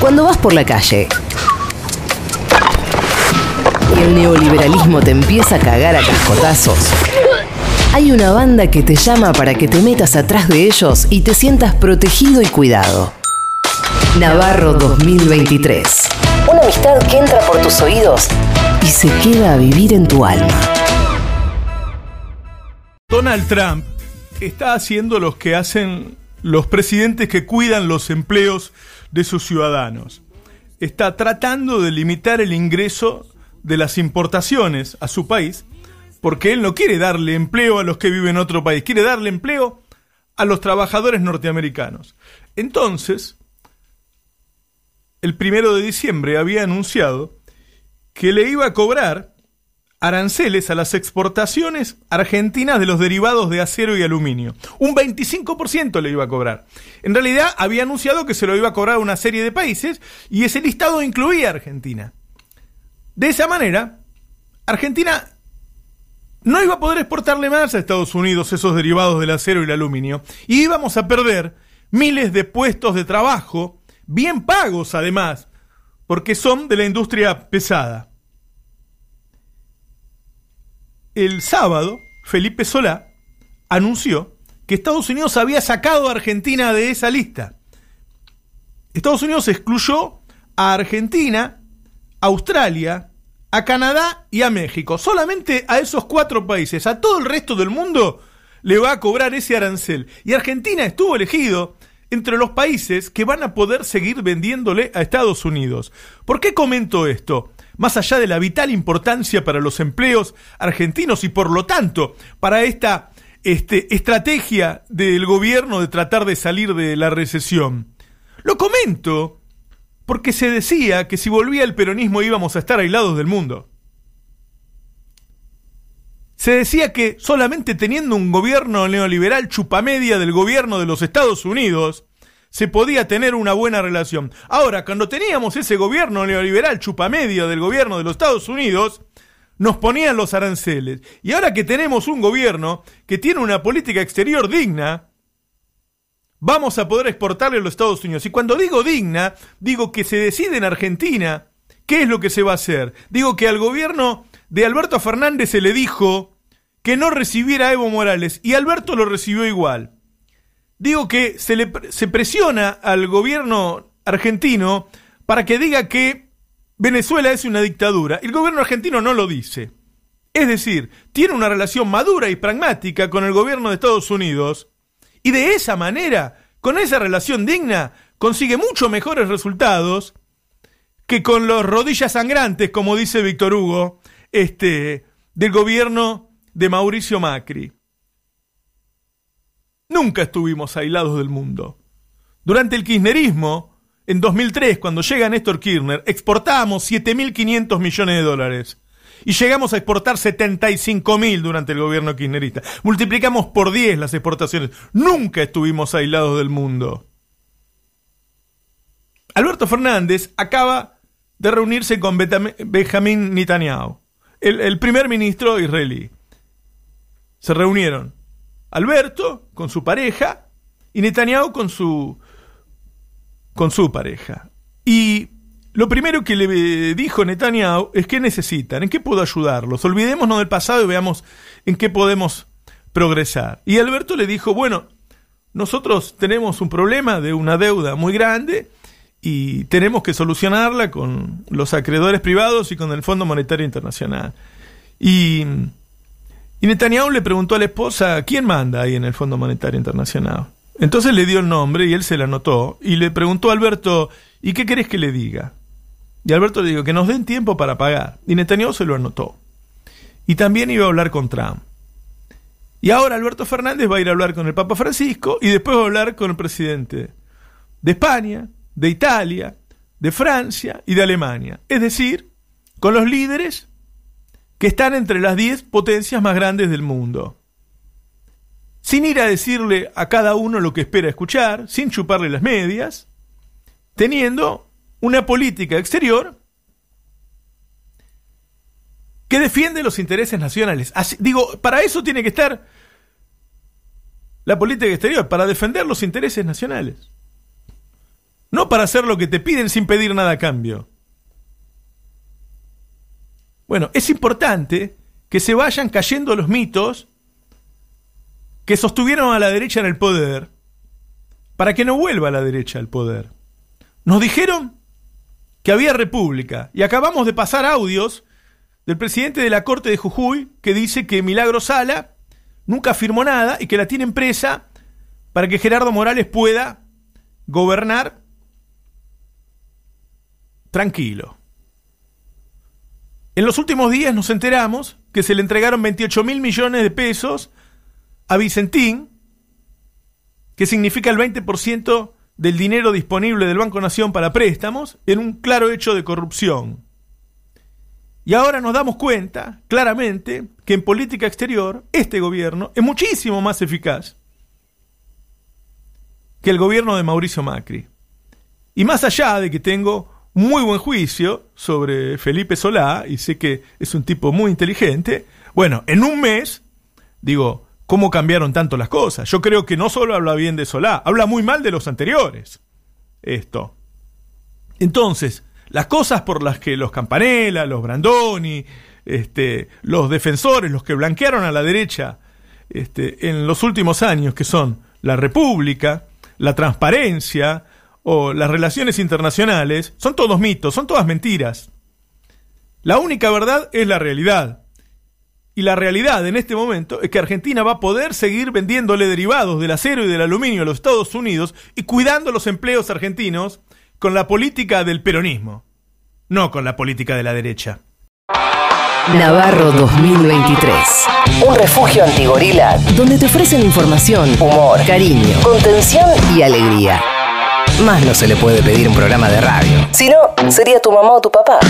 Cuando vas por la calle y el neoliberalismo te empieza a cagar a cascotazos, hay una banda que te llama para que te metas atrás de ellos y te sientas protegido y cuidado. Navarro 2023. Una amistad que entra por tus oídos y se queda a vivir en tu alma. Donald Trump está haciendo lo que hacen los presidentes que cuidan los empleos de sus ciudadanos. Está tratando de limitar el ingreso de las importaciones a su país, porque él no quiere darle empleo a los que viven en otro país, quiere darle empleo a los trabajadores norteamericanos. Entonces, el primero de diciembre había anunciado que le iba a cobrar aranceles a las exportaciones argentinas de los derivados de acero y aluminio. Un 25% le iba a cobrar. En realidad había anunciado que se lo iba a cobrar a una serie de países y ese listado incluía a Argentina. De esa manera, Argentina no iba a poder exportarle más a Estados Unidos esos derivados del acero y el aluminio y íbamos a perder miles de puestos de trabajo, bien pagos además, porque son de la industria pesada el sábado, Felipe Solá anunció que Estados Unidos había sacado a Argentina de esa lista. Estados Unidos excluyó a Argentina, Australia, a Canadá y a México. Solamente a esos cuatro países, a todo el resto del mundo, le va a cobrar ese arancel. Y Argentina estuvo elegido entre los países que van a poder seguir vendiéndole a Estados Unidos. ¿Por qué comento esto? más allá de la vital importancia para los empleos argentinos y por lo tanto para esta este, estrategia del gobierno de tratar de salir de la recesión. Lo comento porque se decía que si volvía el peronismo íbamos a estar aislados del mundo. Se decía que solamente teniendo un gobierno neoliberal chupamedia del gobierno de los Estados Unidos, se podía tener una buena relación. Ahora, cuando teníamos ese gobierno neoliberal chupamedio del gobierno de los Estados Unidos, nos ponían los aranceles. Y ahora que tenemos un gobierno que tiene una política exterior digna, vamos a poder exportarle a los Estados Unidos. Y cuando digo digna, digo que se decide en Argentina qué es lo que se va a hacer. Digo que al gobierno de Alberto Fernández se le dijo que no recibiera a Evo Morales y Alberto lo recibió igual digo que se, le, se presiona al gobierno argentino para que diga que Venezuela es una dictadura. El gobierno argentino no lo dice. Es decir, tiene una relación madura y pragmática con el gobierno de Estados Unidos y de esa manera, con esa relación digna, consigue mucho mejores resultados que con los rodillas sangrantes, como dice Víctor Hugo, este, del gobierno de Mauricio Macri. Nunca estuvimos aislados del mundo. Durante el kirchnerismo, en 2003, cuando llega Néstor Kirchner, exportábamos 7.500 millones de dólares. Y llegamos a exportar 75.000 durante el gobierno kirchnerista. Multiplicamos por 10 las exportaciones. Nunca estuvimos aislados del mundo. Alberto Fernández acaba de reunirse con Benjamín Netanyahu, el, el primer ministro israelí. Se reunieron Alberto con su pareja y Netanyahu con su con su pareja. Y lo primero que le dijo Netanyahu es qué necesitan, en qué puedo ayudarlos. Olvidémonos del pasado y veamos en qué podemos progresar. Y Alberto le dijo, bueno, nosotros tenemos un problema de una deuda muy grande y tenemos que solucionarla con los acreedores privados y con el Fondo Monetario Internacional. Y y Netanyahu le preguntó a la esposa, ¿quién manda ahí en el Fondo Monetario Internacional? Entonces le dio el nombre y él se la anotó y le preguntó a Alberto, ¿y qué querés que le diga? Y Alberto le dijo, que nos den tiempo para pagar. Y Netanyahu se lo anotó. Y también iba a hablar con Trump. Y ahora Alberto Fernández va a ir a hablar con el Papa Francisco y después va a hablar con el presidente de España, de Italia, de Francia y de Alemania. Es decir, con los líderes que están entre las 10 potencias más grandes del mundo. Sin ir a decirle a cada uno lo que espera escuchar, sin chuparle las medias, teniendo una política exterior que defiende los intereses nacionales. digo, para eso tiene que estar la política exterior, para defender los intereses nacionales. no para hacer lo que te piden sin pedir nada a cambio. Bueno, es importante que se vayan cayendo los mitos que sostuvieron a la derecha en el poder para que no vuelva la derecha al poder. Nos dijeron que había república y acabamos de pasar audios del presidente de la Corte de Jujuy que dice que Milagro Sala nunca firmó nada y que la tiene presa para que Gerardo Morales pueda gobernar tranquilo. En los últimos días nos enteramos que se le entregaron 28 mil millones de pesos a Vicentín, que significa el 20% del dinero disponible del Banco Nación para préstamos, en un claro hecho de corrupción. Y ahora nos damos cuenta, claramente, que en política exterior este gobierno es muchísimo más eficaz que el gobierno de Mauricio Macri. Y más allá de que tengo muy buen juicio sobre Felipe Solá, y sé que es un tipo muy inteligente, bueno, en un mes, digo, ¿cómo cambiaron tanto las cosas? Yo creo que no solo habla bien de Solá, habla muy mal de los anteriores. Esto. Entonces, las cosas por las que los Campanella, los Brandoni, este, los defensores, los que blanquearon a la derecha este, en los últimos años, que son la República, la transparencia o las relaciones internacionales, son todos mitos, son todas mentiras. La única verdad es la realidad. Y la realidad en este momento es que Argentina va a poder seguir vendiéndole derivados del acero y del aluminio a los Estados Unidos y cuidando los empleos argentinos con la política del peronismo, no con la política de la derecha. Navarro 2023. Un refugio antigorila donde te ofrecen información, humor, cariño, contención y alegría. Más no se le puede pedir un programa de radio. Si no, sería tu mamá o tu papá.